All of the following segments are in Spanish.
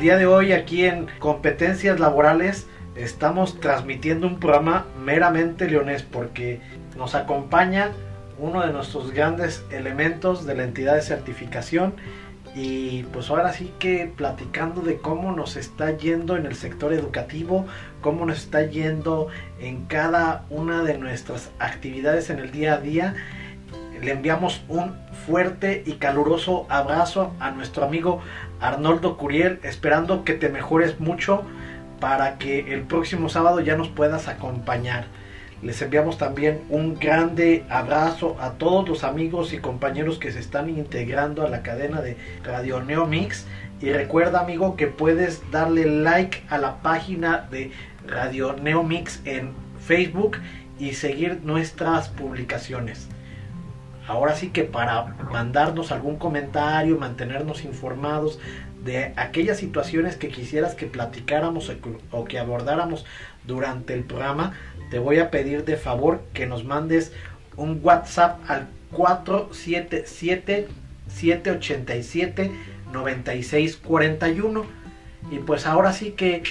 el día de hoy aquí en Competencias Laborales estamos transmitiendo un programa meramente leonés porque nos acompaña uno de nuestros grandes elementos de la entidad de certificación y pues ahora sí que platicando de cómo nos está yendo en el sector educativo, cómo nos está yendo en cada una de nuestras actividades en el día a día. Le enviamos un fuerte y caluroso abrazo a nuestro amigo Arnoldo Curiel, esperando que te mejores mucho para que el próximo sábado ya nos puedas acompañar. Les enviamos también un grande abrazo a todos los amigos y compañeros que se están integrando a la cadena de Radio Neomix. Y recuerda amigo que puedes darle like a la página de Radio Neomix en Facebook y seguir nuestras publicaciones. Ahora sí que para mandarnos algún comentario, mantenernos informados de aquellas situaciones que quisieras que platicáramos o que abordáramos durante el programa, te voy a pedir de favor que nos mandes un WhatsApp al 477 787 9641 y pues ahora sí que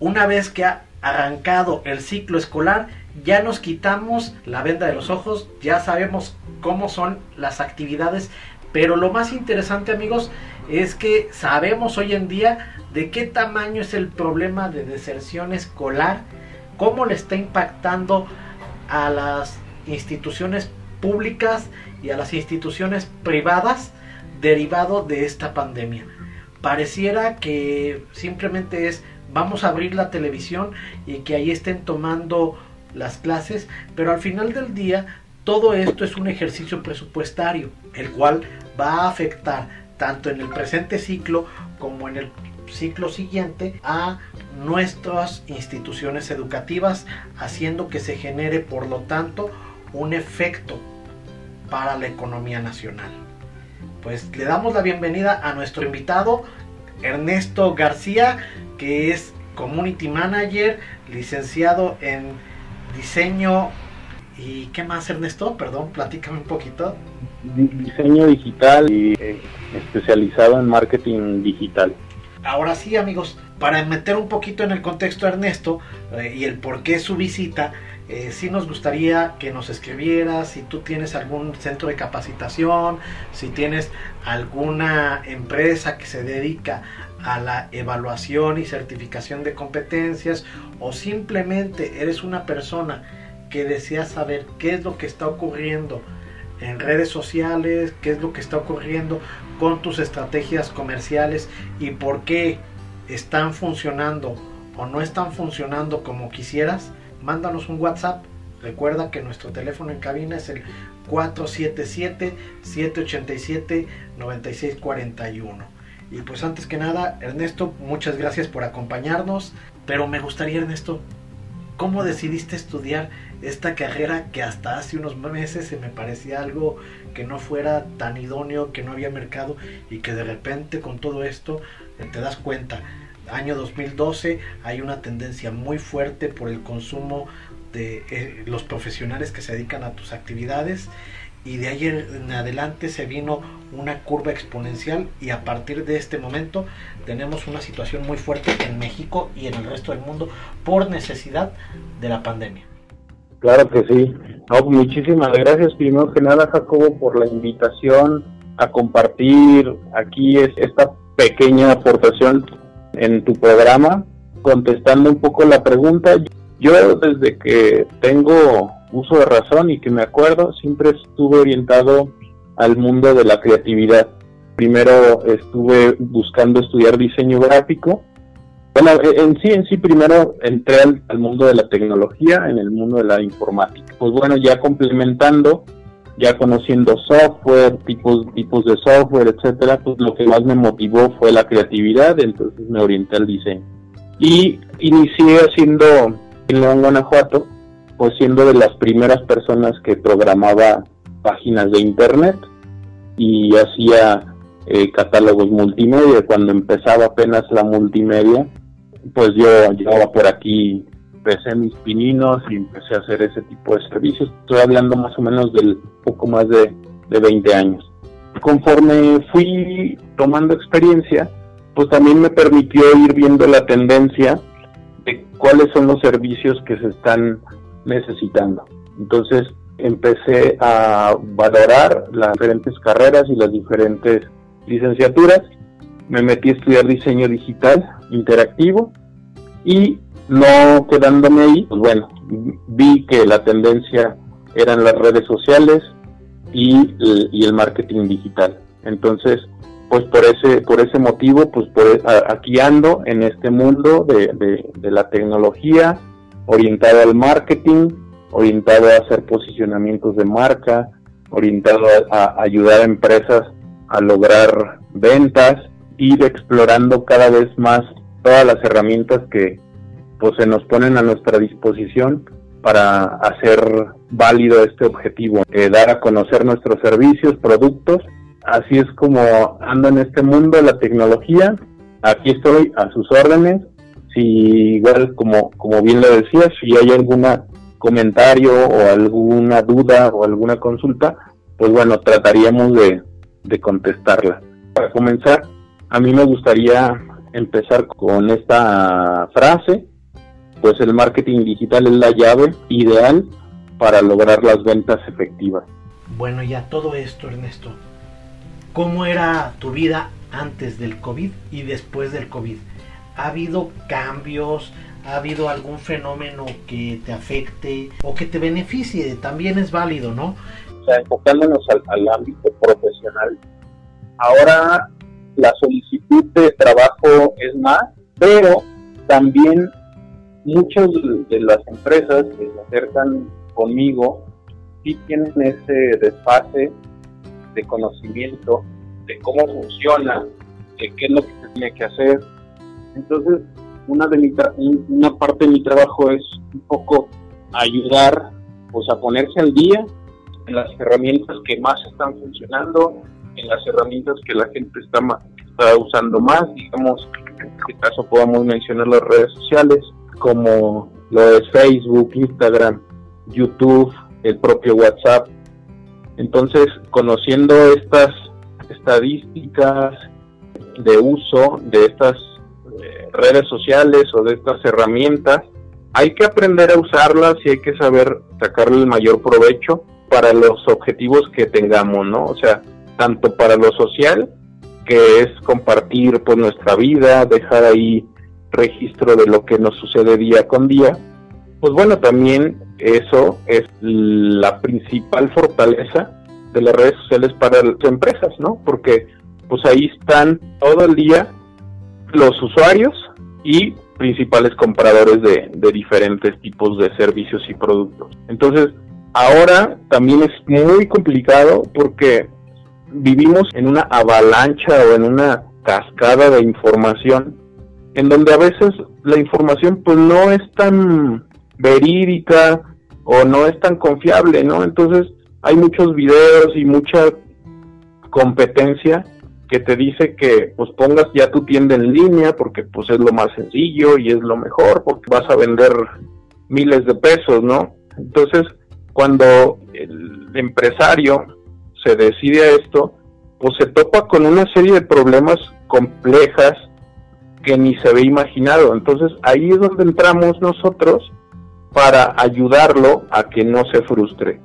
una vez que ha arrancado el ciclo escolar ya nos quitamos la venda de los ojos ya sabemos cómo son las actividades pero lo más interesante amigos es que sabemos hoy en día de qué tamaño es el problema de deserción escolar cómo le está impactando a las instituciones públicas y a las instituciones privadas derivado de esta pandemia. Pareciera que simplemente es vamos a abrir la televisión y que ahí estén tomando las clases, pero al final del día todo esto es un ejercicio presupuestario, el cual va a afectar tanto en el presente ciclo como en el ciclo siguiente a nuestras instituciones educativas, haciendo que se genere, por lo tanto, un efecto para la economía nacional. Pues le damos la bienvenida a nuestro invitado, Ernesto García, que es Community Manager, licenciado en diseño y qué más Ernesto, perdón, platícame un poquito. Diseño digital y eh, especializado en marketing digital. Ahora sí amigos, para meter un poquito en el contexto a Ernesto eh, y el por qué su visita, eh, sí nos gustaría que nos escribieras si tú tienes algún centro de capacitación, si tienes alguna empresa que se dedica a la evaluación y certificación de competencias o simplemente eres una persona que desea saber qué es lo que está ocurriendo en redes sociales, qué es lo que está ocurriendo con tus estrategias comerciales y por qué están funcionando o no están funcionando como quisieras, mándanos un WhatsApp. Recuerda que nuestro teléfono en cabina es el 477-787-9641. Y pues antes que nada, Ernesto, muchas gracias por acompañarnos. Pero me gustaría, Ernesto, ¿cómo decidiste estudiar esta carrera que hasta hace unos meses se me parecía algo que no fuera tan idóneo, que no había mercado y que de repente con todo esto eh, te das cuenta, año 2012 hay una tendencia muy fuerte por el consumo de eh, los profesionales que se dedican a tus actividades y de ahí en adelante se vino una curva exponencial y a partir de este momento tenemos una situación muy fuerte en México y en el resto del mundo por necesidad de la pandemia. Claro que sí. muchísimas gracias primero que nada Jacobo por la invitación a compartir aquí esta pequeña aportación en tu programa, contestando un poco la pregunta. Yo desde que tengo uso de razón y que me acuerdo, siempre estuve orientado al mundo de la creatividad. Primero estuve buscando estudiar diseño gráfico. Bueno, e, en sí, en sí, primero entré al, mundo de la tecnología, en el mundo de la informática. Pues bueno, ya complementando, ya conociendo software, tipos, tipos de software, etcétera, pues lo que más me motivó fue la creatividad, entonces me orienté al diseño. Y inicié haciendo en Guanajuato, pues siendo de las primeras personas que programaba páginas de internet y hacía eh, catálogos multimedia. Cuando empezaba apenas la multimedia, pues yo llevaba por aquí, empecé mis pininos y empecé a hacer ese tipo de servicios. Estoy hablando más o menos del poco más de, de 20 años. Conforme fui tomando experiencia, pues también me permitió ir viendo la tendencia de cuáles son los servicios que se están necesitando. Entonces empecé a valorar las diferentes carreras y las diferentes licenciaturas. Me metí a estudiar diseño digital interactivo y no quedándome ahí, pues bueno, vi que la tendencia eran las redes sociales y, y el marketing digital. Entonces, pues por ese por ese motivo pues por, aquí ando en este mundo de, la tecnología orientado al marketing orientado a hacer posicionamientos de marca orientado a, ayudar a empresas a lograr ventas ir explorando cada vez más todas las herramientas que pues se nos ponen a nuestra disposición para hacer válido este objetivo, eh, dar a conocer nuestros servicios, productos así es como ando en este mundo la tecnología. Aquí estoy a sus órdenes. Si igual, como, como bien lo decía, si hay algún comentario o alguna duda o alguna consulta, pues bueno, trataríamos de, de contestarla. Para comenzar, a mí me gustaría empezar con esta frase, pues el marketing digital es la llave ideal para lograr las ventas efectivas. Bueno, ya todo esto, Ernesto, ¿Cómo era tu vida antes del COVID y después del COVID? ¿Ha habido cambios? ¿Ha habido algún fenómeno que te afecte o que te beneficie? También es válido, ¿no? O sea, enfocándonos al, ámbito profesional, ahora la solicitud de trabajo es más, pero también muchas de las empresas que se acercan conmigo sí tienen ese desfase de conocimiento de cómo funciona, de qué es lo que se tiene que hacer. Entonces, una, de mi una parte de mi trabajo es un poco ayudar pues, a ponerse al día en las herramientas que más están funcionando, en las herramientas que la gente está, está usando más, digamos, en este caso podemos mencionar las redes sociales como lo es Facebook, Instagram, YouTube, el propio WhatsApp, entonces, conociendo estas estadísticas de uso de estas redes sociales o de estas herramientas, hay que aprender a usarlas y hay que saber sacarle el mayor provecho para los objetivos que tengamos, ¿no? O sea, tanto para lo social, que es compartir pues nuestra vida, dejar ahí registro de lo que nos sucede día con día, pues bueno, también eso es la principal fortaleza de las redes sociales para las empresas, ¿no? Porque pues ahí están todo el día los usuarios y principales compradores de, diferentes tipos de servicios y productos. Entonces, ahora también es muy complicado porque vivimos en una avalancha o en una cascada de información en donde a veces la información pues no es tan verídica o no es tan confiable, ¿no? Entonces hay muchos videos y mucha competencia que te dice que pues pongas ya tu tienda en línea porque pues es lo más sencillo y es lo mejor porque vas a vender miles de pesos, ¿no? Entonces, cuando el empresario se decide a esto, pues se topa con una serie de problemas complejas que ni se ve imaginado. Entonces, ahí es donde entramos nosotros para ayudarlo a que no se frustre.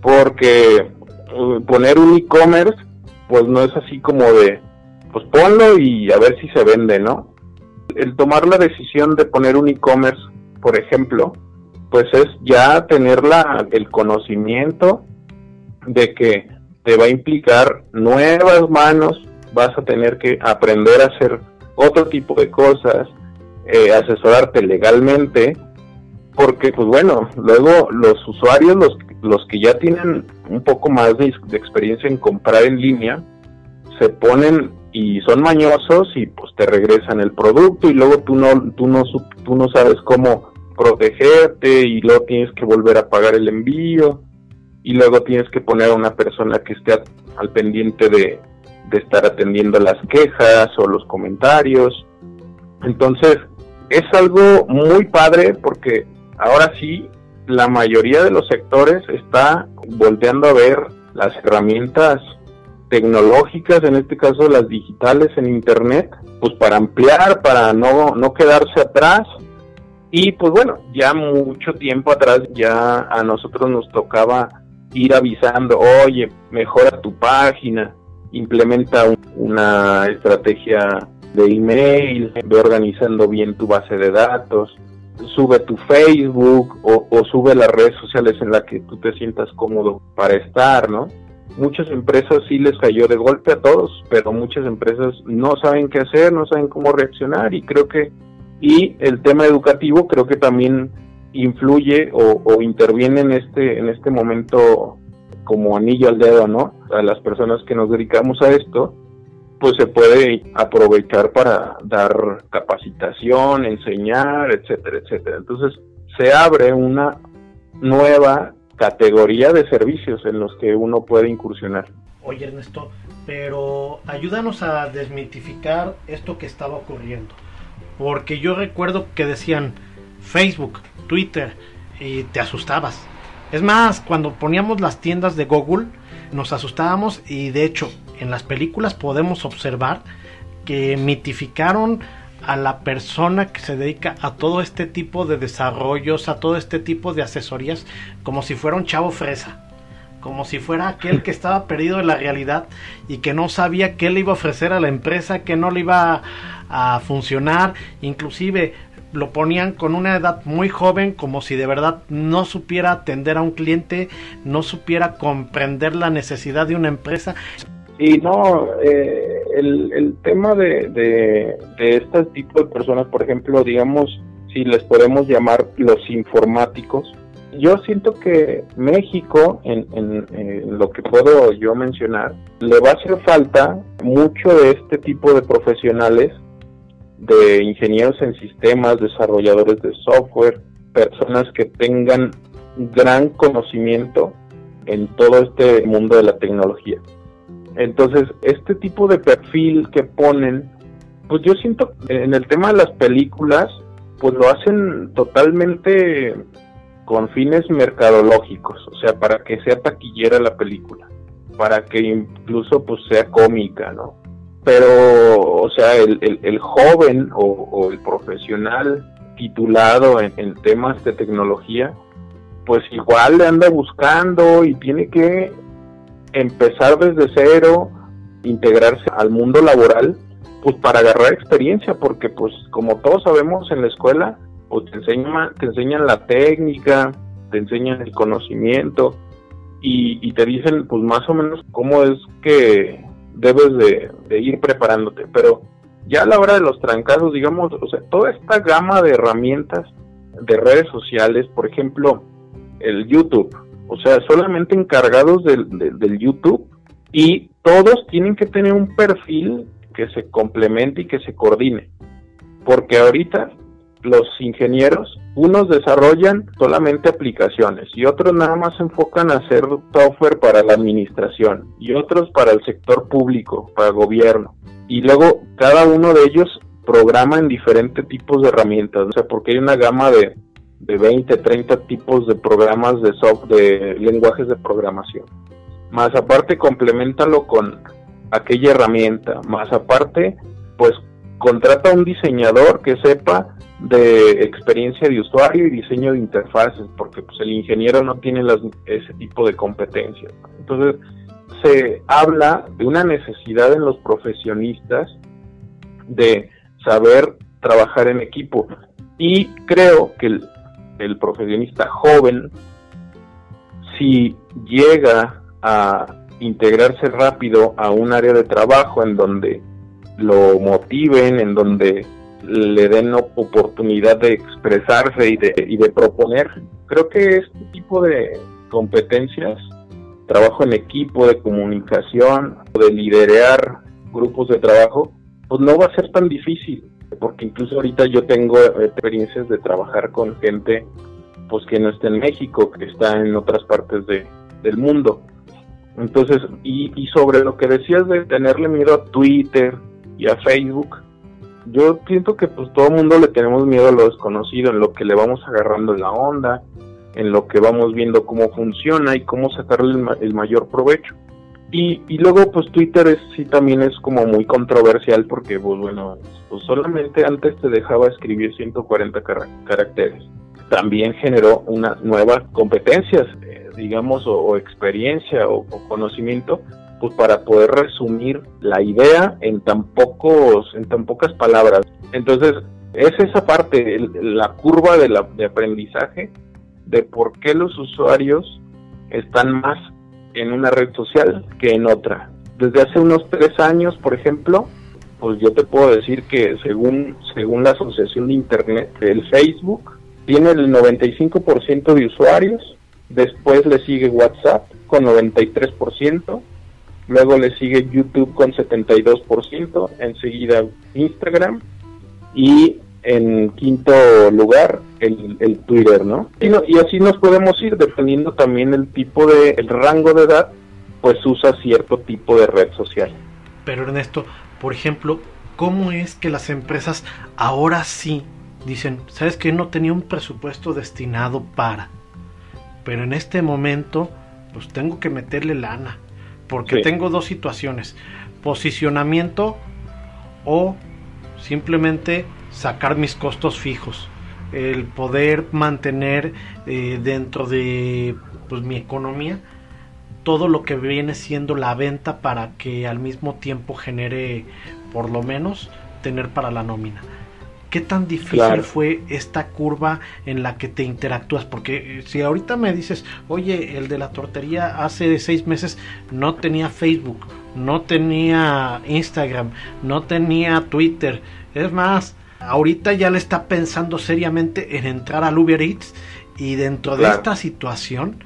Porque uh, poner un e-commerce, pues no es así como de, pues ponlo y a ver si se vende, ¿no? El tomar la decisión de poner un e-commerce, por ejemplo, pues es ya tener la, el conocimiento de que te va a implicar nuevas manos, vas a tener que aprender a hacer otro tipo de cosas, eh, asesorarte legalmente porque pues bueno, luego los usuarios, los, los que ya tienen un poco más de, experiencia en comprar en línea, se ponen y son mañosos y pues te regresan el producto y luego tú no, tú no, tú no sabes cómo protegerte y luego tienes que volver a pagar el envío y luego tienes que poner a una persona que esté al pendiente de, de estar atendiendo las quejas o los comentarios. Entonces, es algo muy padre porque ahora sí, la mayoría de los sectores está volteando a ver las herramientas tecnológicas, en este caso las digitales en Internet, pues para ampliar, para no, no quedarse atrás. Y pues bueno, ya mucho tiempo atrás ya a nosotros nos tocaba ir avisando, oye, mejora tu página, implementa una estrategia de email, ve organizando bien tu base de datos, sube tu Facebook o, sube las redes sociales en las que tú te sientas cómodo para estar, ¿no? Muchas empresas sí les cayó de golpe a todos, pero muchas empresas no saben qué hacer, no saben cómo reaccionar y creo que, y el tema educativo creo que también influye o, o interviene en este, en este momento como anillo al dedo, ¿no? A las personas que nos dedicamos a esto, pues se puede aprovechar para dar capacitación, enseñar, etcétera, etcétera. Entonces se abre una nueva categoría de servicios en los que uno puede incursionar. Oye Ernesto, pero ayúdanos a desmitificar esto que estaba ocurriendo. Porque yo recuerdo que decían Facebook, Twitter, y te asustabas. Es más, cuando poníamos las tiendas de Google, nos asustábamos y de hecho en las películas podemos observar que mitificaron a la persona que se dedica a todo este tipo de desarrollos, a todo este tipo de asesorías, como si fuera un chavo fresa, como si fuera aquel que estaba perdido en la realidad y que no sabía qué le iba a ofrecer a la empresa, que no le iba a, funcionar, inclusive lo ponían con una edad muy joven, como si de verdad no supiera atender a un cliente, no supiera comprender la necesidad de una empresa. Y no, eh, el, tema de, de, de este tipo de personas, por ejemplo, digamos, si les podemos llamar los informáticos, yo siento que México, en, en, lo que puedo yo mencionar, le va a hacer falta mucho de este tipo de profesionales, de ingenieros en sistemas, desarrolladores de software, personas que tengan gran conocimiento en todo este mundo de la tecnología. Entonces, este tipo de perfil que ponen, pues yo siento en el tema de las películas, pues lo hacen totalmente con fines mercadológicos, o sea, para que sea taquillera la película, para que incluso pues sea cómica, ¿no? Pero, o sea, el, el, el joven o, el profesional titulado en, en temas de tecnología, pues igual le anda buscando y tiene que empezar desde cero, integrarse al mundo laboral, pues para agarrar experiencia, porque pues como todos sabemos en la escuela, pues te enseñan, te enseñan la técnica, te enseñan el conocimiento y, te dicen pues más o menos cómo es que debes de, ir preparándote, pero ya a la hora de los trancazos, digamos, o sea, toda esta gama de herramientas de redes sociales, por ejemplo, el YouTube, o sea, solamente encargados del, YouTube y todos tienen que tener un perfil que se complemente y que se coordine. Porque ahorita los ingenieros, unos desarrollan solamente aplicaciones y otros nada más se enfocan a hacer software para la administración y otros para el sector público, para el gobierno. Y luego cada uno de ellos programa en diferentes tipos de herramientas, o sea, porque hay una gama de, de 20, 30 tipos de programas de software, de lenguajes de programación. Más aparte, complementalo con aquella herramienta. Más aparte, pues contrata a un diseñador que sepa de experiencia de usuario y diseño de interfaces, porque pues el ingeniero no tiene las, ese tipo de competencias. Entonces, se habla de una necesidad en los profesionistas de saber trabajar en equipo. Y creo que el, profesionista joven, si llega a integrarse rápido a un área de trabajo en donde lo motiven, en donde le den oportunidad de expresarse y de, y de proponer. Creo que este tipo de competencias, trabajo en equipo, de comunicación, de liderar grupos de trabajo, pues no va a ser tan difícil, porque incluso ahorita yo tengo experiencias de trabajar con gente pues que no está en México, que está en otras partes de, del mundo. Entonces, y, y sobre lo que decías de tenerle miedo a Twitter y a Facebook, yo siento que pues todo el mundo le tenemos miedo a lo desconocido, en lo que le vamos agarrando la onda, en lo que vamos viendo cómo funciona y cómo sacarle el, ma el mayor provecho. Y, y luego pues Twitter es, sí también es como muy controversial porque pues bueno, pues solamente antes te dejaba escribir 140 caracteres. También generó unas nuevas competencias, eh, digamos, o, experiencia o, conocimiento, pues para poder resumir la idea en tan pocos, en tan pocas palabras. Entonces, es esa parte, la curva de, la, de aprendizaje de por qué los usuarios están más en una red social que en otra. Desde hace unos tres años, por ejemplo, pues yo te puedo decir que según, según la Asociación de Internet, el Facebook tiene el 95% de usuarios, después le sigue WhatsApp con 93%, luego le sigue YouTube con 72%, enseguida Instagram y en quinto lugar el, el Twitter, ¿no? Y, ¿no? y así nos podemos ir dependiendo también el tipo de, el rango de edad, pues usa cierto tipo de red social. Pero Ernesto, por ejemplo, ¿cómo es que las empresas ahora sí dicen, sabes que no tenía un presupuesto destinado para, pero en este momento pues tengo que meterle lana, porque tengo dos situaciones, posicionamiento o simplemente sacar mis costos fijos, el poder mantener eh, dentro de pues, mi economía todo lo que viene siendo la venta para que al mismo tiempo genere por lo menos tener para la nómina. ¿Qué tan difícil fue esta curva en la que te interactúas? Porque eh, si ahorita me dices, oye, el de la tortería hace seis meses no tenía Facebook, no tenía Instagram, no tenía Twitter, es más, ahorita ya le está pensando seriamente en entrar al Uber Eats y dentro de esta situación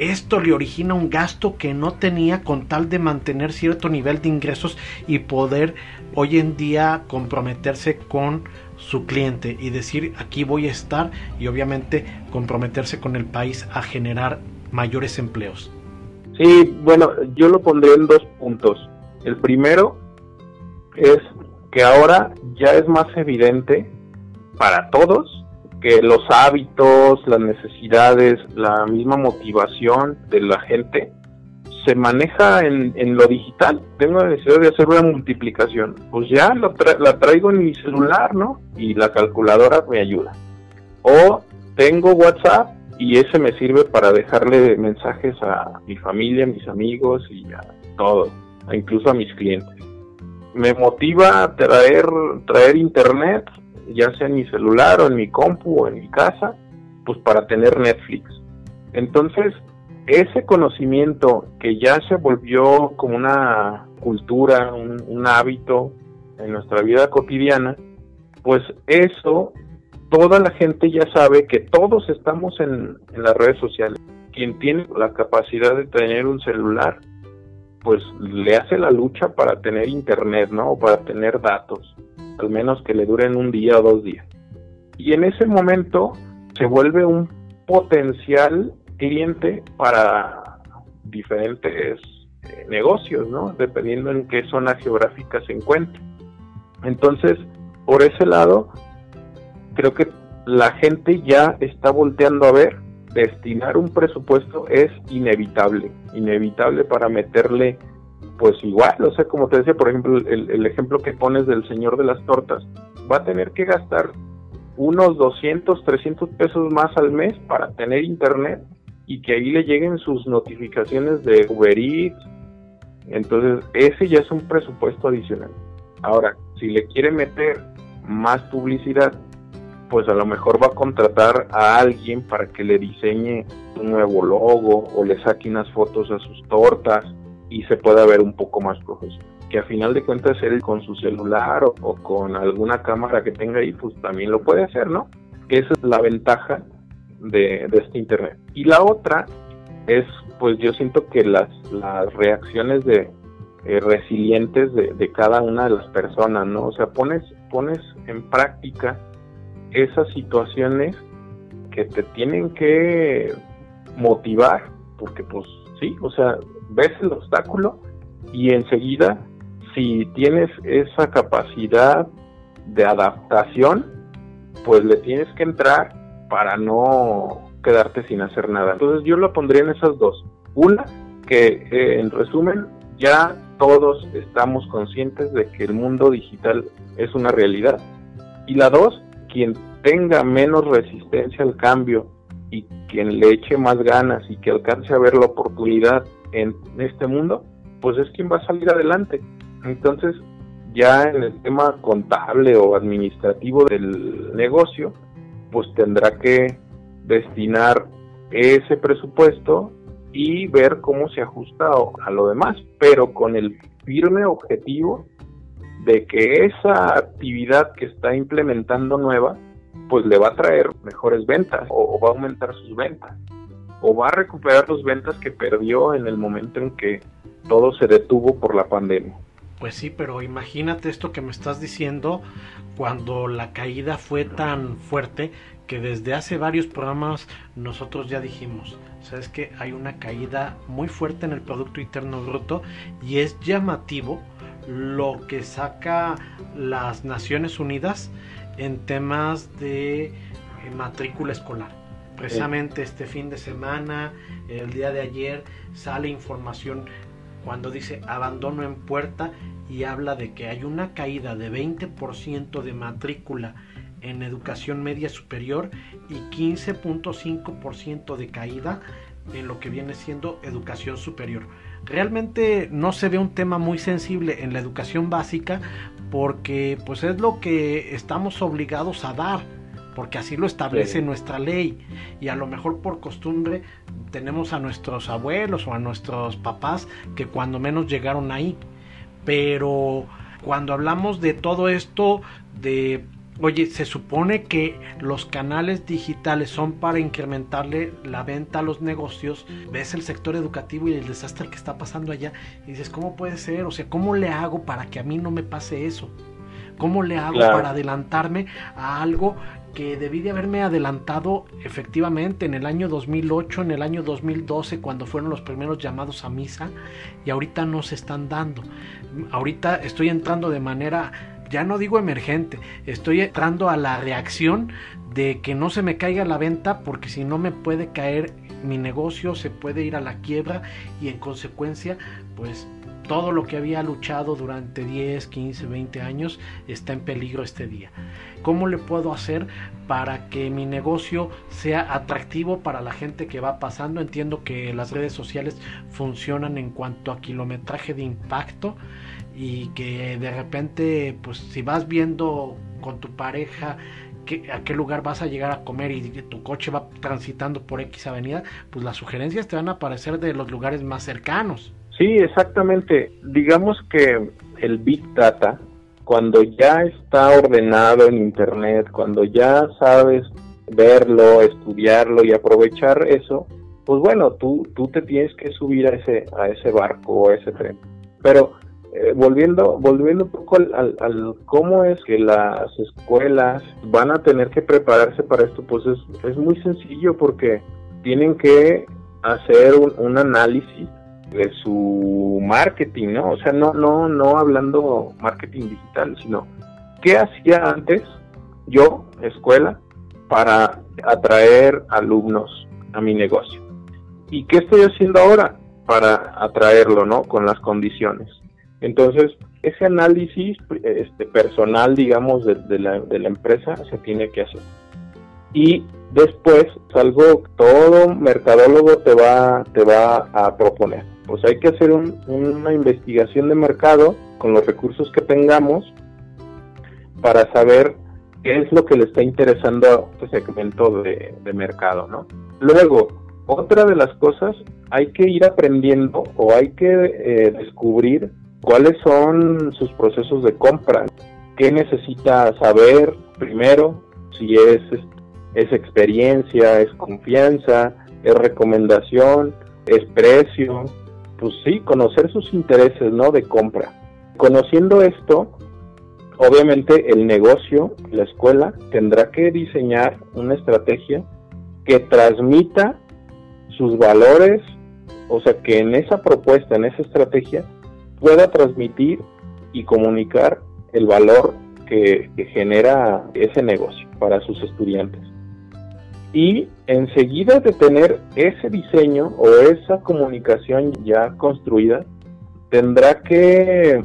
esto le origina un gasto que no tenía con tal de mantener cierto nivel de ingresos y poder hoy en día comprometerse con su cliente y decir aquí voy a estar y obviamente comprometerse con el país a generar mayores empleos. Sí, bueno, yo lo pondré en dos puntos. El primero es que ahora ya es más evidente para todos que los hábitos, las necesidades, la misma motivación de la gente se maneja en, lo digital. Tengo la necesidad de hacer una multiplicación. Pues ya la traigo en mi celular, ¿no? Y la calculadora me ayuda. O tengo WhatsApp y ese me sirve para dejarle mensajes a mi familia, a mis amigos y a todos, incluso a mis clientes me motiva a traer, traer internet, ya sea en mi celular o en mi compu o en mi casa, pues para tener Netflix. Entonces, ese conocimiento que ya se volvió como una cultura, un, hábito en nuestra vida cotidiana, pues eso, toda la gente ya sabe que todos estamos en, en las redes sociales. Quien tiene la capacidad de tener un celular, pues le hace la lucha para tener internet, ¿no? O para tener datos, al menos que le duren un día o dos días. Y en ese momento se vuelve un potencial cliente para diferentes eh, negocios, ¿no? Dependiendo en qué zona geográfica se encuentre. Entonces, por ese lado, creo que la gente ya está volteando a ver destinar un presupuesto es inevitable, inevitable para meterle, pues igual, o sea, como te decía, por ejemplo, el, ejemplo que pones del señor de las tortas, va a tener que gastar unos 200, 300 pesos más al mes para tener internet y que ahí le lleguen sus notificaciones de Uber Eats. Entonces, ese ya es un presupuesto adicional. Ahora, si le quiere meter más publicidad, pues a lo mejor va a contratar a alguien para que le diseñe un nuevo logo o le saque unas fotos a sus tortas y se pueda ver un poco más profesional. Que a final de cuentas él con su celular o, con alguna cámara que tenga ahí, pues también lo puede hacer, ¿no? Esa es la ventaja de, este Internet. Y la otra es, pues yo siento que las, las reacciones de, eh, resilientes de, de, cada una de las personas, ¿no? O sea, pones, pones en práctica esas situaciones que te tienen que motivar, porque pues sí, o sea, ves el obstáculo y enseguida, si tienes esa capacidad de adaptación, pues le tienes que entrar para no quedarte sin hacer nada. Entonces yo lo pondría en esas dos. Una, que eh, en resumen ya todos estamos conscientes de que el mundo digital es una realidad. Y la dos, quien tenga menos resistencia al cambio y quien le eche más ganas y que alcance a ver la oportunidad en este mundo, pues es quien va a salir adelante. Entonces, ya en el tema contable o administrativo del negocio, pues tendrá que destinar ese presupuesto y ver cómo se ajusta a lo demás, pero con el firme objetivo de que esa actividad que está implementando nueva, pues le va a traer mejores ventas o, va a aumentar sus ventas o va a recuperar las ventas que perdió en el momento en que todo se detuvo por la pandemia. Pues sí, pero imagínate esto que me estás diciendo cuando la caída fue tan fuerte que desde hace varios programas nosotros ya dijimos, sabes que hay una caída muy fuerte en el Producto Interno Bruto y es llamativo lo que saca las Naciones Unidas en temas de eh, matrícula escolar. Precisamente este fin de semana, el día de ayer, sale información cuando dice abandono en puerta y habla de que hay una caída de 20% de matrícula en educación media superior y 15.5% de caída en lo que viene siendo educación superior. Realmente no se ve un tema muy sensible en la educación básica porque pues es lo que estamos obligados a dar porque así lo establece nuestra ley. Y a lo mejor por costumbre tenemos a nuestros abuelos o a nuestros papás que cuando menos llegaron ahí. Pero cuando hablamos de todo esto de Oye, se supone que los canales digitales son para incrementarle la venta a los negocios. Ves el sector educativo y el desastre que está pasando allá y dices, ¿cómo puede ser? O sea, ¿cómo le hago para que a mí no me pase eso? ¿Cómo le hago para adelantarme a algo que debí de haberme adelantado efectivamente en el año 2008, en el año 2012, cuando fueron los primeros llamados a misa, y ahorita no se están dando. Ahorita estoy entrando de manera, ya no digo emergente, estoy entrando a la reacción de que no se me caiga la venta, porque si no me puede caer mi negocio, se puede ir a la quiebra y en consecuencia, pues todo lo que había luchado durante 10, 15, 20 años está en peligro este día. ¿Cómo le puedo hacer para que mi negocio sea atractivo para la gente que va pasando? Entiendo que las redes sociales funcionan en cuanto a kilometraje de impacto y que de repente, pues si vas viendo con tu pareja a qué lugar vas a llegar a comer y tu coche va transitando por X avenida, pues las sugerencias te van a aparecer de los lugares más cercanos. Sí, exactamente. Digamos que el Big Data, cuando ya está ordenado en Internet, cuando ya sabes verlo, estudiarlo y aprovechar eso, pues bueno, tú, tú te tienes que subir a ese, a ese barco o ese tren. Pero eh, volviendo, volviendo un poco al, al, cómo es que las escuelas van a tener que prepararse para esto, pues es, es muy sencillo porque tienen que hacer un, un análisis de su marketing, ¿no? O sea, no, no, no hablando marketing digital, sino qué hacía antes yo, escuela, para atraer alumnos a mi negocio. ¿Y qué estoy haciendo ahora para atraerlo, ¿no? Con las condiciones. Entonces, ese análisis este, personal, digamos, de, la, de la empresa se tiene que hacer. Y después, algo todo mercadólogo te va, te va a proponer pues hay que hacer una investigación de mercado con los recursos que tengamos para saber qué es lo que le está interesando a este segmento de, mercado, ¿no? Luego, otra de las cosas, hay que ir aprendiendo o hay que eh, descubrir cuáles son sus procesos de compra, qué necesita saber primero, si es, es experiencia, es confianza, es recomendación, es precio, pues sí, conocer sus intereses, ¿no? De compra. Conociendo esto, obviamente el negocio, la escuela, tendrá que diseñar una estrategia que transmita sus valores, o sea, que en esa propuesta, en esa estrategia, pueda transmitir y comunicar el valor que, genera ese negocio para sus estudiantes. y enseguida de tener ese diseño o esa comunicación ya construida, tendrá que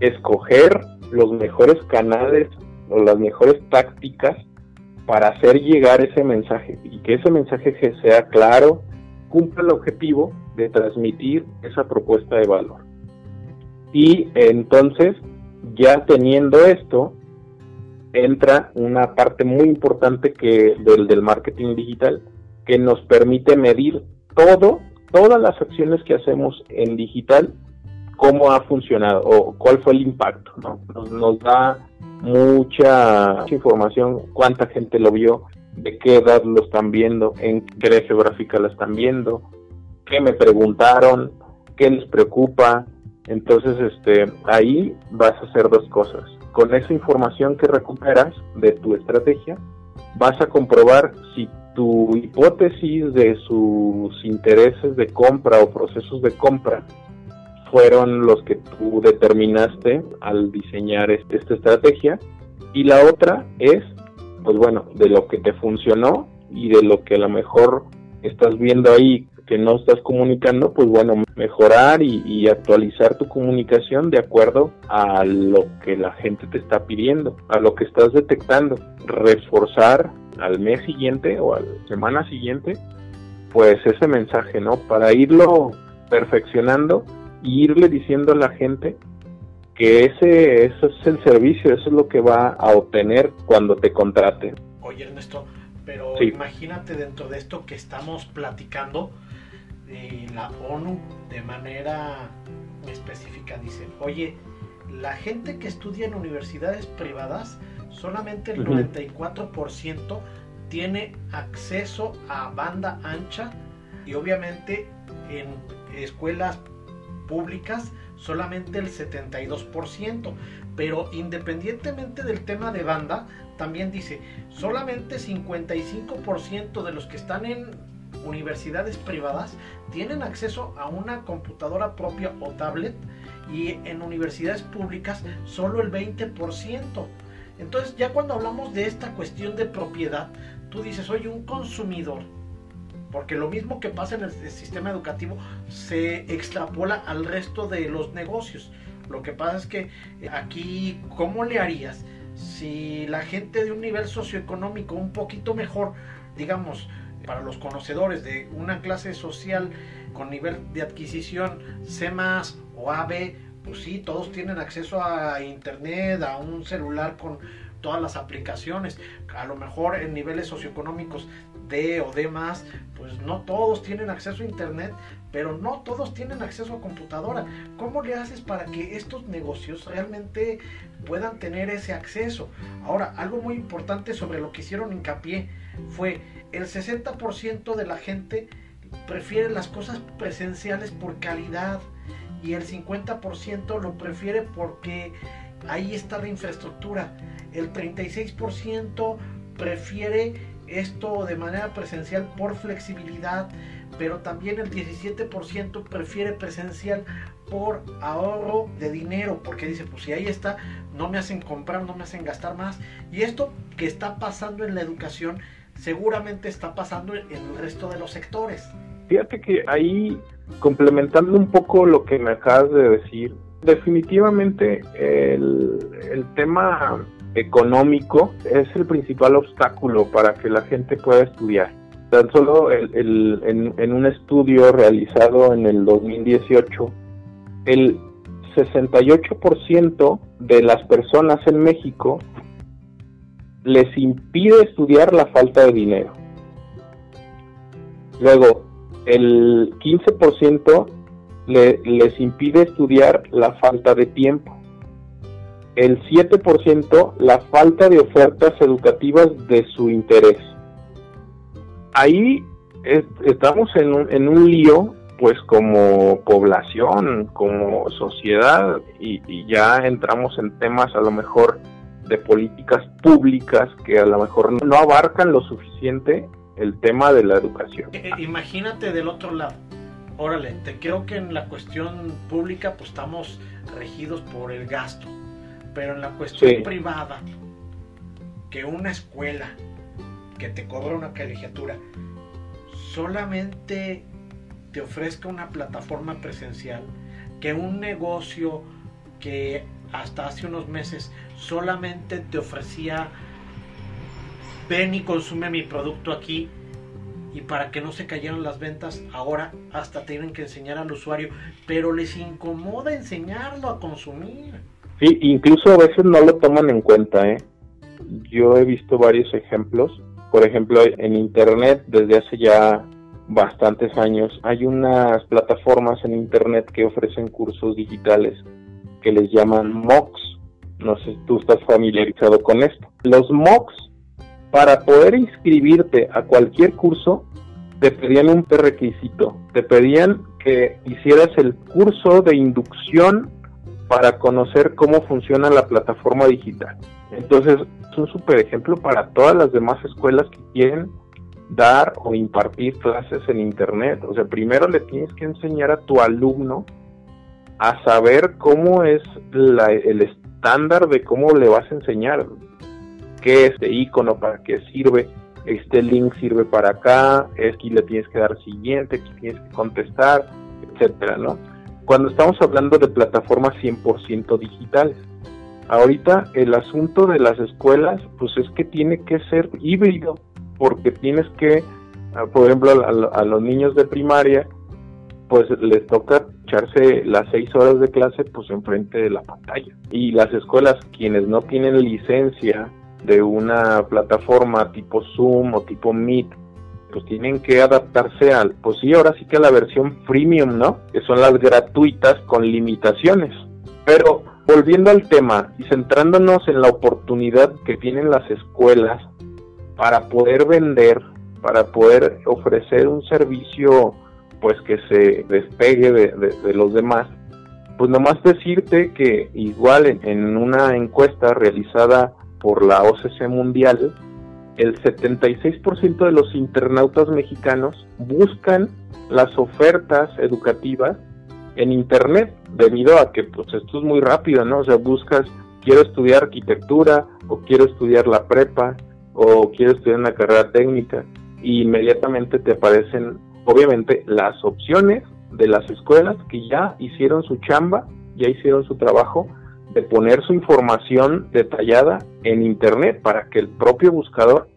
escoger los mejores canales o las mejores tácticas para hacer llegar ese mensaje y que ese mensaje sea claro, cumpla el objetivo de transmitir esa propuesta de valor. Y entonces, ya teniendo esto, entra una parte muy importante que del, del marketing digital que nos permite medir todo, todas las acciones que hacemos en digital, cómo ha funcionado o cuál fue el impacto. Nos, nos da mucha información, cuánta gente lo vio, de qué edad lo están viendo, en qué área geográfica lo están viendo, qué me preguntaron, qué les preocupa. Entonces, este, ahí vas a hacer dos cosas con esa información que recuperas de tu estrategia, vas a comprobar si tu hipótesis de sus intereses de compra o procesos de compra fueron los que tú determinaste al diseñar esta estrategia. Y la otra es, pues bueno, de lo que te funcionó y de lo que a lo mejor estás viendo ahí que no estás comunicando, pues bueno, mejorar y, actualizar tu comunicación de acuerdo a lo que la gente te está pidiendo, a lo que estás detectando, reforzar al mes siguiente o a la semana siguiente, pues ese mensaje, ¿no? Para irlo perfeccionando y irle diciendo a la gente que ese, ese es el servicio, eso es lo que va a obtener cuando te contraten. Oye Ernesto, pero imagínate dentro de esto que estamos platicando, la ONU de manera específica dice, oye, la gente que estudia en universidades privadas, solamente el 94% tiene acceso a banda ancha y obviamente en escuelas públicas solamente el 72%. Pero independientemente del tema de banda, también dice, solamente 55% de los que están en universidades privadas tienen acceso a una computadora propia o tablet y en universidades públicas solo el 20%. Entonces ya cuando hablamos de esta cuestión de propiedad, tú dices, oye, un consumidor, porque lo mismo que pasa en el sistema educativo se extrapola al resto de los negocios. Lo que pasa es que aquí, ¿cómo le harías si la gente de un nivel socioeconómico un poquito mejor, digamos, para los conocedores de una clase social con nivel de adquisición C más o AB, pues sí, todos tienen acceso a internet, a un celular con todas las aplicaciones. A lo mejor en niveles socioeconómicos D o D más, pues no todos tienen acceso a internet, pero no todos tienen acceso a computadora. ¿Cómo le haces para que estos negocios realmente puedan tener ese acceso? Ahora, algo muy importante sobre lo que hicieron hincapié fue el 60% de la gente prefiere las cosas presenciales por calidad y el 50% lo prefiere porque ahí está la infraestructura. El 36% prefiere esto de manera presencial por flexibilidad, pero también el 17% prefiere presencial por ahorro de dinero, porque dice, pues si ahí está, no me hacen comprar, no me hacen gastar más. Y esto que está pasando en la educación seguramente está pasando en el resto de los sectores. Fíjate que ahí, complementando un poco lo que me acabas de decir, definitivamente el, el tema económico es el principal obstáculo para que la gente pueda estudiar. Tan solo el, en, en un estudio realizado en el 2018, el 68% de las personas en México les impide estudiar la falta de dinero. Luego, el 15% les impide estudiar la falta de tiempo. El 7% la falta de ofertas educativas de su interés. Ahí estamos en un, en un lío pues como población, como sociedad, y, ya entramos en temas a lo mejor de políticas públicas que a lo mejor no abarcan lo suficiente el tema de la educación. Eh, eh, imagínate del otro lado. Órale, te creo que en la cuestión pública pues estamos regidos por el gasto, pero en la cuestión privada, que una escuela que te cobra una colegiatura, solamente te ofrezca una plataforma presencial, que un negocio que hasta hace unos meses solamente te ofrecía ven y consume mi producto aquí y para que no se cayeran las ventas, ahora hasta tienen que enseñar al usuario, pero les incomoda enseñarlo a consumir. Sí, incluso a veces no lo toman en cuenta, ¿eh? Yo he visto varios ejemplos. Por ejemplo, en Internet, desde hace ya bastantes años, hay unas plataformas en Internet que ofrecen cursos digitales que les llaman MOOCs. No sé si tú estás familiarizado con esto. Los MOOCs para poder inscribirte a cualquier curso, te pedían un requisito. Te pedían que hicieras el curso de inducción para conocer cómo funciona la plataforma digital. Entonces, es un super ejemplo para todas las demás escuelas que quieren dar o impartir clases en Internet. O sea, primero le tienes que enseñar a tu alumno a saber cómo es el estándar de cómo le vas a enseñar qué es este icono, para qué sirve, este link sirve para acá, aquí le tienes que dar siguiente, aquí tienes que contestar, etcétera, ¿no? Cuando estamos hablando de plataformas 100% digitales. Ahorita el asunto de las escuelas, pues es que tiene que ser híbrido, porque tienes que, ah, por ejemplo, a los niños de primaria, pues les toca echarse las seis horas de clase pues enfrente de la pantalla. Y las escuelas, quienes no tienen licencia de una plataforma tipo Zoom o tipo Meet, pues tienen que adaptarse al, pues sí, ahora sí que a la versión freemium, ¿no? Que son las gratuitas con limitaciones. Pero volviendo al tema y centrándonos en la oportunidad que tienen las escuelas para poder vender, para poder ofrecer un servicio pues que se despegue de, los demás, pues nomás decirte que igual en una encuesta realizada por la OCC Mundial, el 76% de los internautas mexicanos buscan las ofertas educativas en Internet, debido a que pues esto es muy rápido, ¿no? O sea, buscas, quiero estudiar arquitectura, o quiero estudiar la prepa, o quiero estudiar una carrera técnica, y inmediatamente te aparecen, obviamente, las opciones de las escuelas que ya hicieron su chamba, ya hicieron su trabajo, de poner su información detallada en Internet para que el propio buscador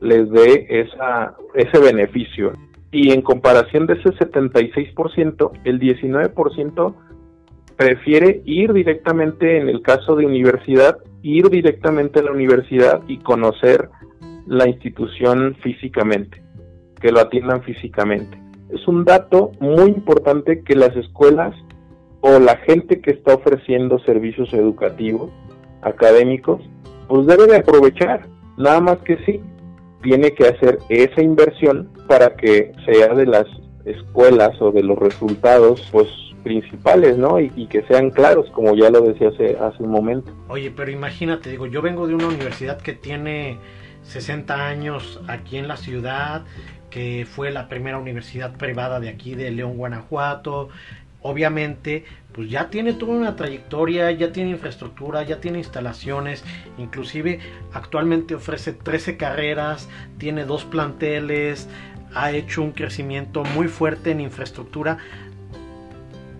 les dé esa, ese beneficio. Y en comparación de ese 76%, el 19% prefiere ir directamente, en el caso de universidad, ir directamente a la universidad y conocer la institución físicamente, que lo atiendan físicamente. Es un dato muy importante que las escuelas o la gente que está ofreciendo servicios educativos, académicos, pues debe de aprovechar, nada más que sí, tiene que hacer esa inversión para que sea de las escuelas o de los resultados, pues principales, ¿no? Y, que sean claros, como ya lo decía hace, hace un momento. Oye, pero imagínate, digo, yo vengo de una universidad que tiene 60 años aquí en la ciudad, que fue la primera universidad privada de aquí de León, Guanajuato, obviamente pues ya tiene toda una trayectoria, ya tiene infraestructura, ya tiene instalaciones, inclusive actualmente ofrece 13 carreras, tiene dos planteles, ha hecho un crecimiento muy fuerte en infraestructura,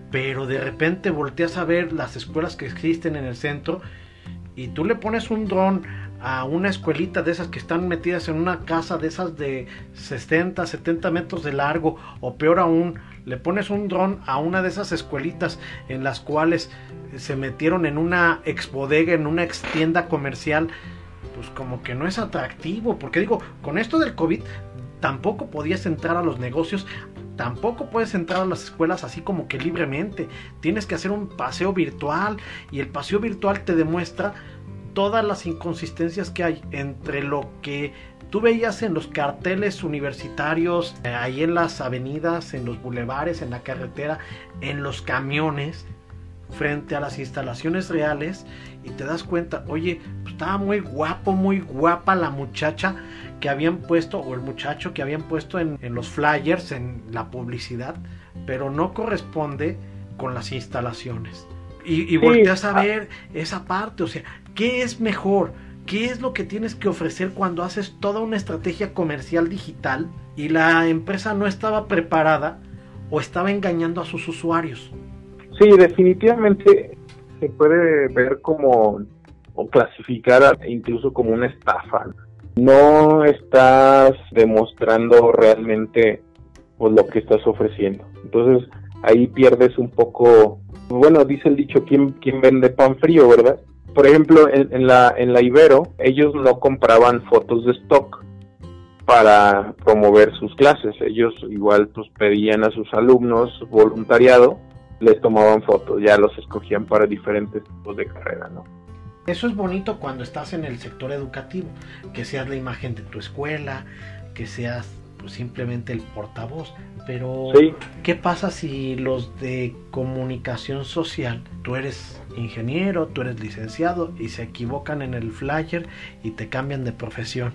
pero de repente volteas a ver las escuelas que existen en el centro y tú le pones un dron a una escuelita de esas que están metidas en una casa de esas de 60, 70 metros de largo o peor aún, le pones un dron a una de esas escuelitas en las cuales se metieron en una expodega, en una tienda comercial, pues como que no es atractivo, porque digo, con esto del COVID tampoco podías entrar a los negocios, tampoco puedes entrar a las escuelas así como que libremente, tienes que hacer un paseo virtual y el paseo virtual te demuestra todas las inconsistencias que hay entre lo que tú veías en los carteles universitarios, eh, ahí en las avenidas, en los bulevares, en la carretera, en los camiones, frente a las instalaciones reales y te das cuenta, oye, pues estaba muy guapo, muy guapa la muchacha que habían puesto, o el muchacho que habían puesto en, los flyers, en la publicidad, pero no corresponde con las instalaciones. Y, y volteas a ver esa parte, o sea, ¿qué es mejor? ¿Qué es lo que tienes que ofrecer cuando haces toda una estrategia comercial digital y la empresa no estaba preparada o estaba engañando a sus usuarios? Sí, definitivamente se puede ver como o clasificar incluso como una estafa. No estás demostrando realmente pues, lo que estás ofreciendo. Entonces ahí pierdes un poco, bueno, dice el dicho, ¿quién, quién vende pan frío, verdad? Por ejemplo, en, la, en la Ibero, ellos no compraban fotos de stock para promover sus clases. Ellos igual pues pedían a sus alumnos voluntariado, les tomaban fotos, ya los escogían para diferentes tipos de carrera, ¿no? Eso es bonito cuando estás en el sector educativo, que seas la imagen de tu escuela, que seas pues, simplemente el portavoz. Pero, ¿qué pasa si los de comunicación social, tú eres ingeniero, tú eres licenciado y se equivocan en el flyer y te cambian de profesión?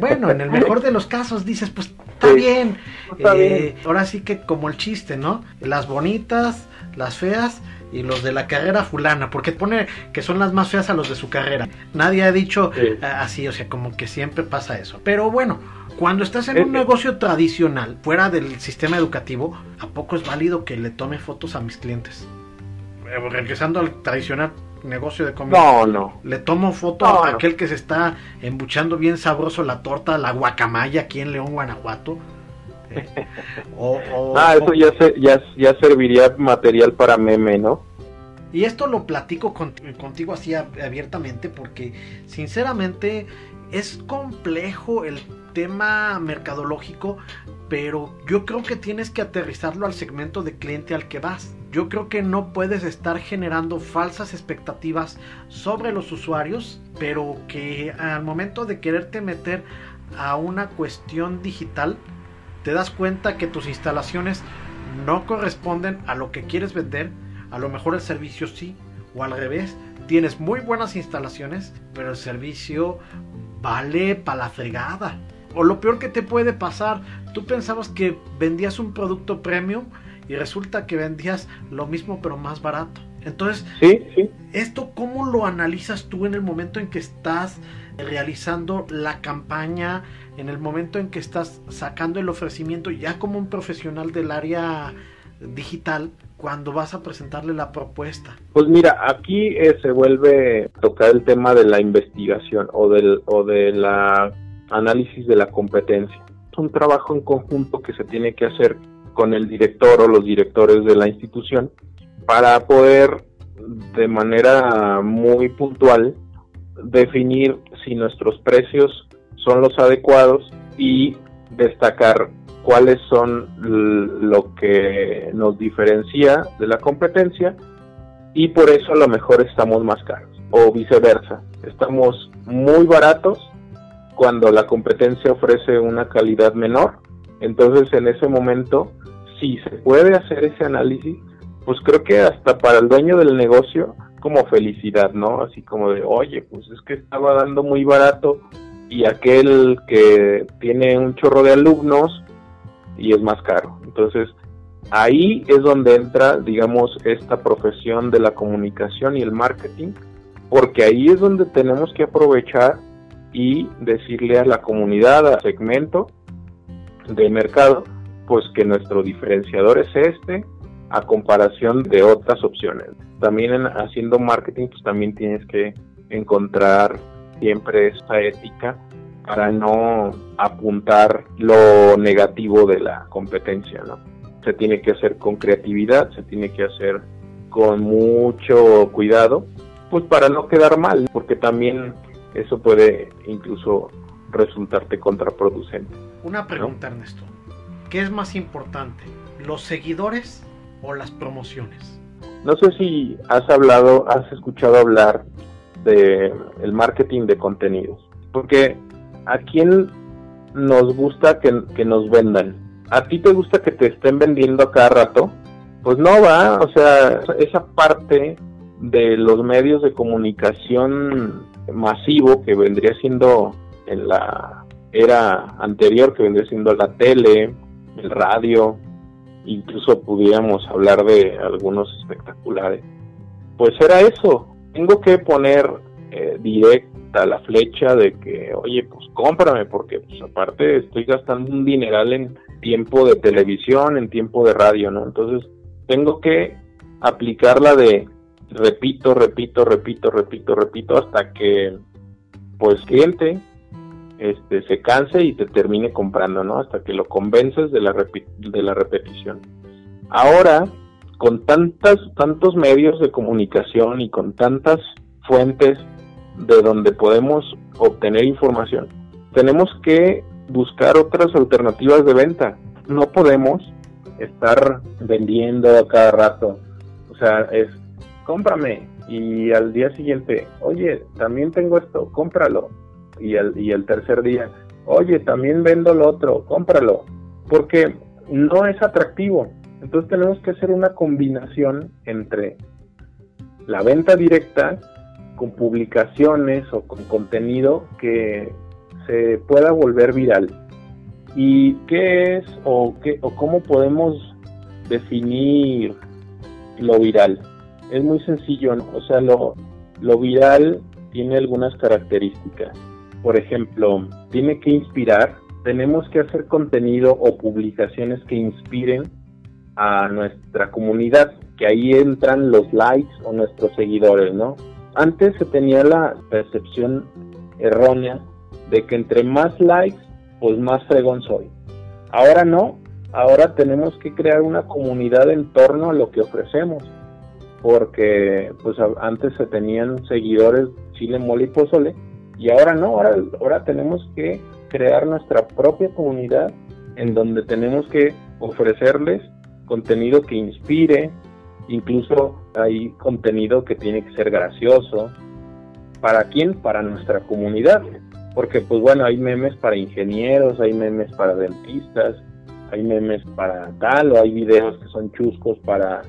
Bueno, en el mejor de los casos dices, pues está bien. Eh, ahora sí que como el chiste, ¿no? Las bonitas, las feas y los de la carrera fulana, porque pone que son las más feas a los de su carrera. Nadie ha dicho eh, así, o sea, como que siempre pasa eso. Pero bueno, cuando estás en un negocio tradicional, fuera del sistema educativo, ¿a poco es válido que le tome fotos a mis clientes? Eh, regresando al tradicional negocio de comida. No, no. Le tomo foto a aquel que se está embuchando bien sabroso la torta, la guacamaya aquí en León, Guanajuato. ah, eso ya, ya, ya serviría material para meme, ¿no? Y esto lo platico contigo así abiertamente porque sinceramente es complejo el tema mercadológico, pero yo creo que tienes que aterrizarlo al segmento de cliente al que vas. Yo creo que no puedes estar generando falsas expectativas sobre los usuarios, pero que al momento de quererte meter a una cuestión digital, te das cuenta que tus instalaciones no corresponden a lo que quieres vender, a lo mejor el servicio sí, o al revés, tienes muy buenas instalaciones, pero el servicio vale para la fregada. O lo peor que te puede pasar, tú pensabas que vendías un producto premium y resulta que vendías lo mismo pero más barato. Entonces, ¿esto cómo lo analizas tú en el momento en que estás realizando la campaña, en el momento en que estás sacando el ofrecimiento ya como un profesional del área digital cuando vas a presentarle la propuesta? Pues mira, aquí eh, se vuelve a tocar el tema de la investigación o del o de la análisis de la competencia. Es un trabajo en conjunto que se tiene que hacer con el director o los directores de la institución para poder de manera muy puntual definir si nuestros precios son los adecuados y destacar cuáles son lo que nos diferencia de la competencia y por eso a lo mejor estamos más caros o viceversa. Estamos muy baratos cuando la competencia ofrece una calidad menor. Entonces en ese momento, si se puede hacer ese análisis, pues creo que hasta para el dueño del negocio como felicidad, ¿no? Así como de, oye, pues es que estaba dando muy barato y aquel que tiene un chorro de alumnos y es más caro. Entonces, ahí es donde entra, digamos, esta profesión de la comunicación y el marketing, porque ahí es donde tenemos que aprovechar y decirle a la comunidad, al segmento de mercado, pues que nuestro diferenciador es este a comparación de otras opciones. También haciendo marketing, pues también tienes que encontrar siempre esa ética para no apuntar lo negativo de la competencia, ¿no? Se tiene que hacer con creatividad, se tiene que hacer con mucho cuidado, pues para no quedar mal, porque también eso puede incluso resultarte contraproducente. Una pregunta, Ernesto. ¿Qué es más importante, los seguidores o las promociones? No sé si has hablado, has escuchado hablar de el marketing de contenidos, porque a quién nos gusta que, que nos vendan. ¿A ti te gusta que te estén vendiendo cada rato? Pues no va, o sea, esa parte de los medios de comunicación masivo que vendría siendo en la era anterior, que vendría siendo la tele, el radio, incluso pudiéramos hablar de algunos espectaculares. Pues era eso, tengo que poner eh, direct apunta la flecha de que, oye, pues cómprame, porque pues aparte estoy gastando un dineral en tiempo de televisión, en tiempo de radio, ¿no? Entonces tengo que aplicar la de repito, repito, repito, repito, repito, hasta que pues cliente este, se canse y te termine comprando, ¿no? Hasta que lo convences de la, de la repetición. Ahora, con tantas, tantos medios de comunicación y con tantas fuentes de donde podemos obtener información, tenemos que buscar otras alternativas de venta. No podemos estar vendiendo a cada rato. O sea, es cómprame y al día siguiente, oye, también tengo esto, cómpralo. Y el, y el tercer día, oye, también vendo lo otro, cómpralo. Porque no es atractivo. Entonces tenemos que hacer una combinación entre la venta directa con publicaciones o con contenido que se pueda volver viral. ¿Y qué es o, qué, o cómo podemos definir lo viral? Es muy sencillo, o sea, lo, lo viral tiene algunas características. Por ejemplo, tiene que inspirar, tenemos que hacer contenido o publicaciones que inspiren a nuestra comunidad, que ahí entran los likes o nuestros seguidores, ¿no? Antes se tenía la percepción errónea de que entre más likes, pues más fregón soy. Ahora no, ahora tenemos que crear una comunidad en torno a lo que ofrecemos, porque pues antes se tenían seguidores chile, mole y pozole, y ahora no, ahora, ahora tenemos que crear nuestra propia comunidad en donde tenemos que ofrecerles contenido que inspire, incluso hay contenido que tiene que ser gracioso. ¿Para quién? Para nuestra comunidad. Porque pues bueno, hay memes para ingenieros, hay memes para dentistas, hay memes para tal, o hay videos que son chuscos para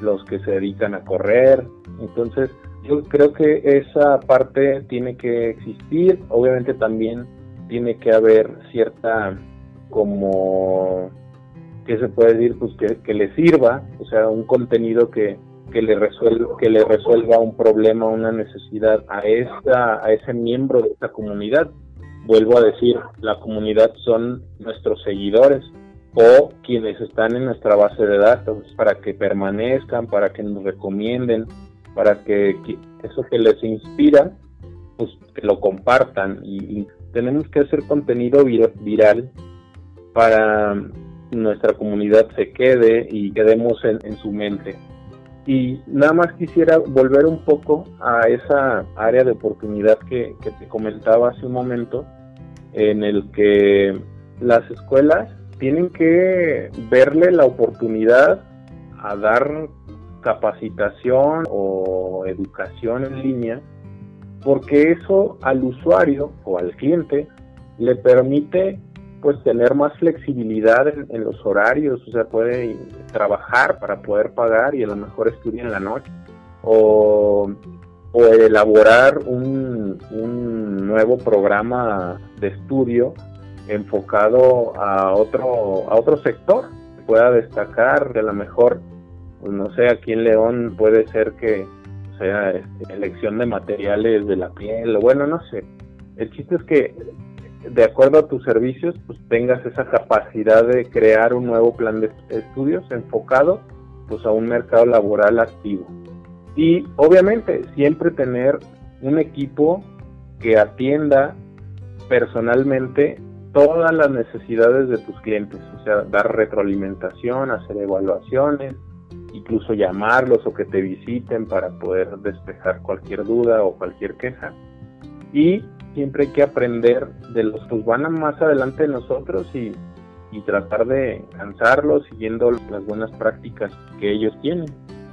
los que se dedican a correr. Entonces, yo creo que esa parte tiene que existir. Obviamente también tiene que haber cierta como que se puede decir pues que, le sirva, o sea, un contenido que, que le resuelva, que le resuelva un problema, una necesidad a esta, a ese miembro de esta comunidad. Vuelvo a decir, la comunidad son nuestros seguidores o quienes están en nuestra base de datos para que permanezcan, para que nos recomienden, para que, eso que les inspira, pues que lo compartan y, tenemos que hacer contenido viral para nuestra comunidad se quede y quedemos en, su mente. Y nada más quisiera volver un poco a esa área de oportunidad que, que te comentaba hace un momento, en el que las escuelas tienen que verle la oportunidad a dar capacitación o educación en línea, porque eso al usuario o al cliente le permite pues tener más flexibilidad en, los horarios, o sea, puede trabajar para poder pagar y a lo mejor estudiar en la noche, o, o elaborar un, un, nuevo programa de estudio enfocado a otro, a otro sector, pueda destacar, de a lo mejor, pues no sé, aquí en León puede ser que sea este, elección de materiales de la piel, o bueno, no sé. El chiste es que de acuerdo a tus servicios, pues tengas esa capacidad de crear un nuevo plan de estudios enfocado pues a un mercado laboral activo. Y obviamente siempre tener un equipo que atienda personalmente todas las necesidades de tus clientes, o sea, dar retroalimentación, hacer evaluaciones, incluso llamarlos o que te visiten para poder despejar cualquier duda o cualquier queja. Y siempre hay que aprender de los que van más adelante de nosotros y, y tratar de alcanzarlos siguiendo las buenas prácticas que ellos tienen.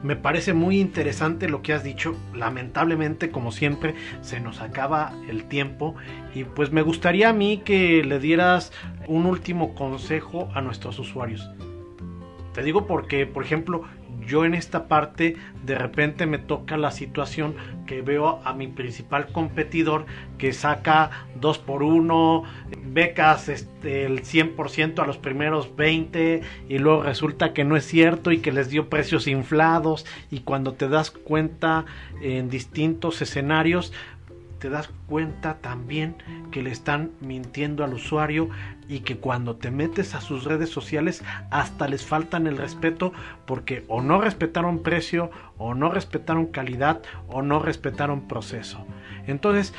Me parece muy interesante lo que has dicho. Lamentablemente, como siempre, se nos acaba el tiempo y pues me gustaría a mí que le dieras un último consejo a nuestros usuarios. Te digo porque, por ejemplo, yo en esta parte de repente me toca la situación que veo a mi principal competidor que saca 2 por 1 becas este, el 100% a los primeros 20 y luego resulta que no es cierto y que les dio precios inflados y cuando te das cuenta en distintos escenarios te das cuenta también que le están mintiendo al usuario y que cuando te metes a sus redes sociales hasta les faltan el respeto porque o no respetaron precio o no respetaron calidad o no respetaron proceso. Entonces,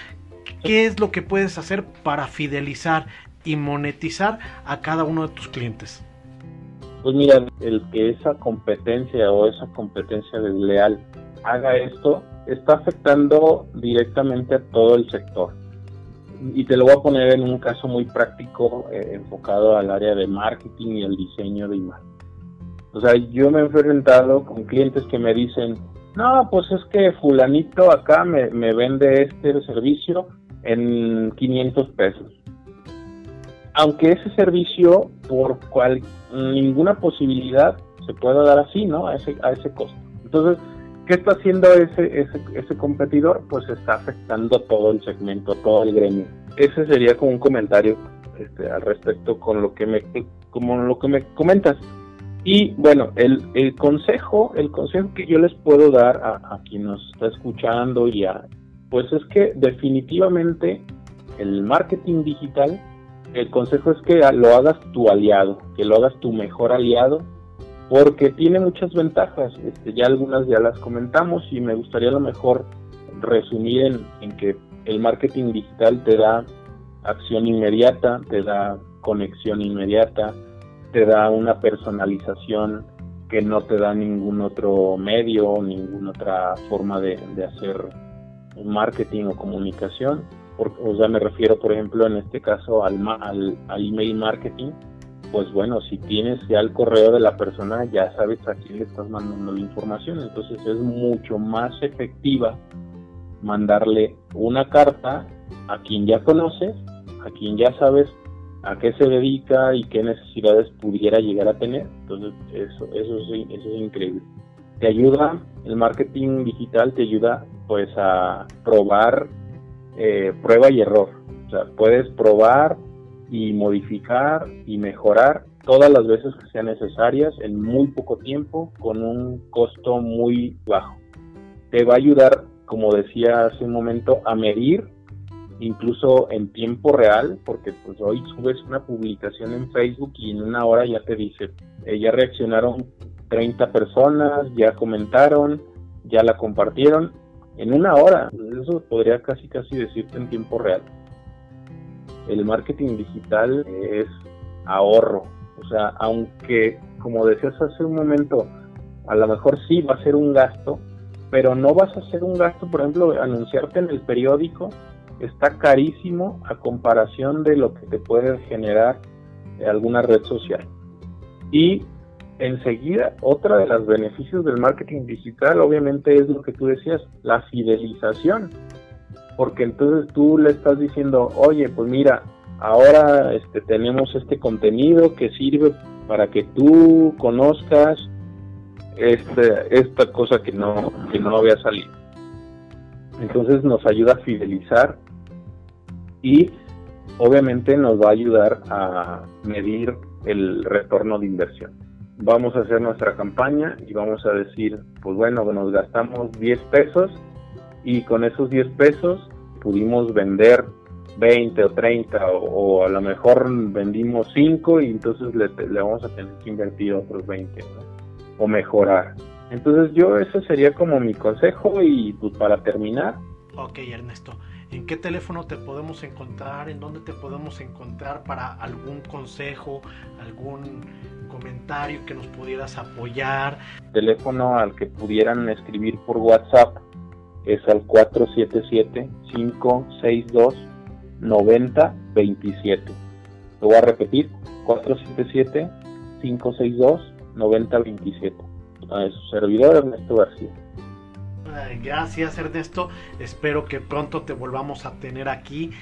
¿qué es lo que puedes hacer para fidelizar y monetizar a cada uno de tus clientes? Pues mira, el que esa competencia o esa competencia desleal haga esto está afectando directamente a todo el sector. Y te lo voy a poner en un caso muy práctico eh, enfocado al área de marketing y el diseño de imagen. O sea, yo me he enfrentado con clientes que me dicen, no, pues es que fulanito acá me, me vende este servicio en 500 pesos. Aunque ese servicio, por cual, ninguna posibilidad se pueda dar así, ¿no? A ese, a ese costo. Entonces, ¿Qué está haciendo ese, ese, ese competidor? Pues está afectando todo el segmento, todo el gremio. Ese sería como un comentario este, al respecto con lo que me, como lo que me comentas. Y bueno, el, el consejo, el consejo que yo les puedo dar a, a quien nos está escuchando y a, pues es que definitivamente el marketing digital, el consejo es que lo hagas tu aliado, que lo hagas tu mejor aliado porque tiene muchas ventajas. Este, ya algunas ya las comentamos y me gustaría a lo mejor resumir en, que el marketing digital te da acción inmediata, te da conexión inmediata, te da una personalización que no te da ningún otro medio, ninguna otra forma de, de hacer marketing o comunicación. o sea, me refiero, por ejemplo, en este caso al, al, al email marketing, pues bueno, si tienes ya el correo de la persona, ya sabes a quién le estás mandando la información. Entonces es mucho más efectiva mandarle una carta a quien ya conoces, a quien ya sabes a qué se dedica y qué necesidades pudiera llegar a tener. Entonces eso, eso, es, eso es increíble. Te ayuda, el marketing digital te ayuda pues a probar eh, prueba y error. O sea, puedes probar y modificar y mejorar todas las veces que sean necesarias en muy poco tiempo con un costo muy bajo. Te va a ayudar, como decía hace un momento, a medir incluso en tiempo real, porque pues hoy subes una publicación en Facebook y en una hora ya te dice, eh, ya reaccionaron 30 personas, ya comentaron, ya la compartieron, en una hora, eso podría casi casi decirte en tiempo real el marketing digital es ahorro. O sea, aunque, como decías hace un momento, a lo mejor sí va a ser un gasto, pero no vas a hacer un gasto, por ejemplo, anunciarte en el periódico está carísimo a comparación de lo que te puede generar alguna red social. Y enseguida, otra de los beneficios del marketing digital, obviamente, es lo que tú decías, la fidelización porque entonces tú le estás diciendo, oye, pues mira, ahora este, tenemos este contenido que sirve para que tú conozcas este, esta cosa que no, que no había salido. Entonces nos ayuda a fidelizar y obviamente nos va a ayudar a medir el retorno de inversión. Vamos a hacer nuestra campaña y vamos a decir, pues bueno, nos gastamos 10 pesos y con esos 10 pesos pudimos vender 20 o 30 o, a lo mejor vendimos 5 y entonces le, vamos a tener que invertir otros 20 o mejorar. Entonces yo ese sería como mi consejo y pues para terminar. Ok Ernesto, ¿en qué teléfono te podemos encontrar? ¿En dónde te podemos encontrar para algún consejo, algún comentario que nos pudieras apoyar? Teléfono al que pudieran escribir por WhatsApp es al 477-562-9027. Lo voy a repetir, 477-562-9027. A su servidor Ernesto García. Gracias Ernesto, espero que pronto te volvamos a tener aquí.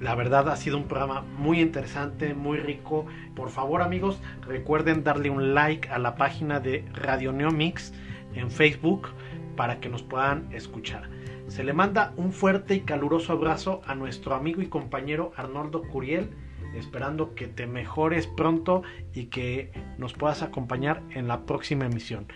La verdad ha sido un programa muy interesante, muy rico. Por favor amigos, recuerden darle un like a la página de Radio Neomix en Facebook para que nos puedan escuchar. Se le manda un fuerte y caluroso abrazo a nuestro amigo y compañero Arnoldo Curiel, esperando que te mejores pronto y que nos puedas acompañar en la próxima emisión.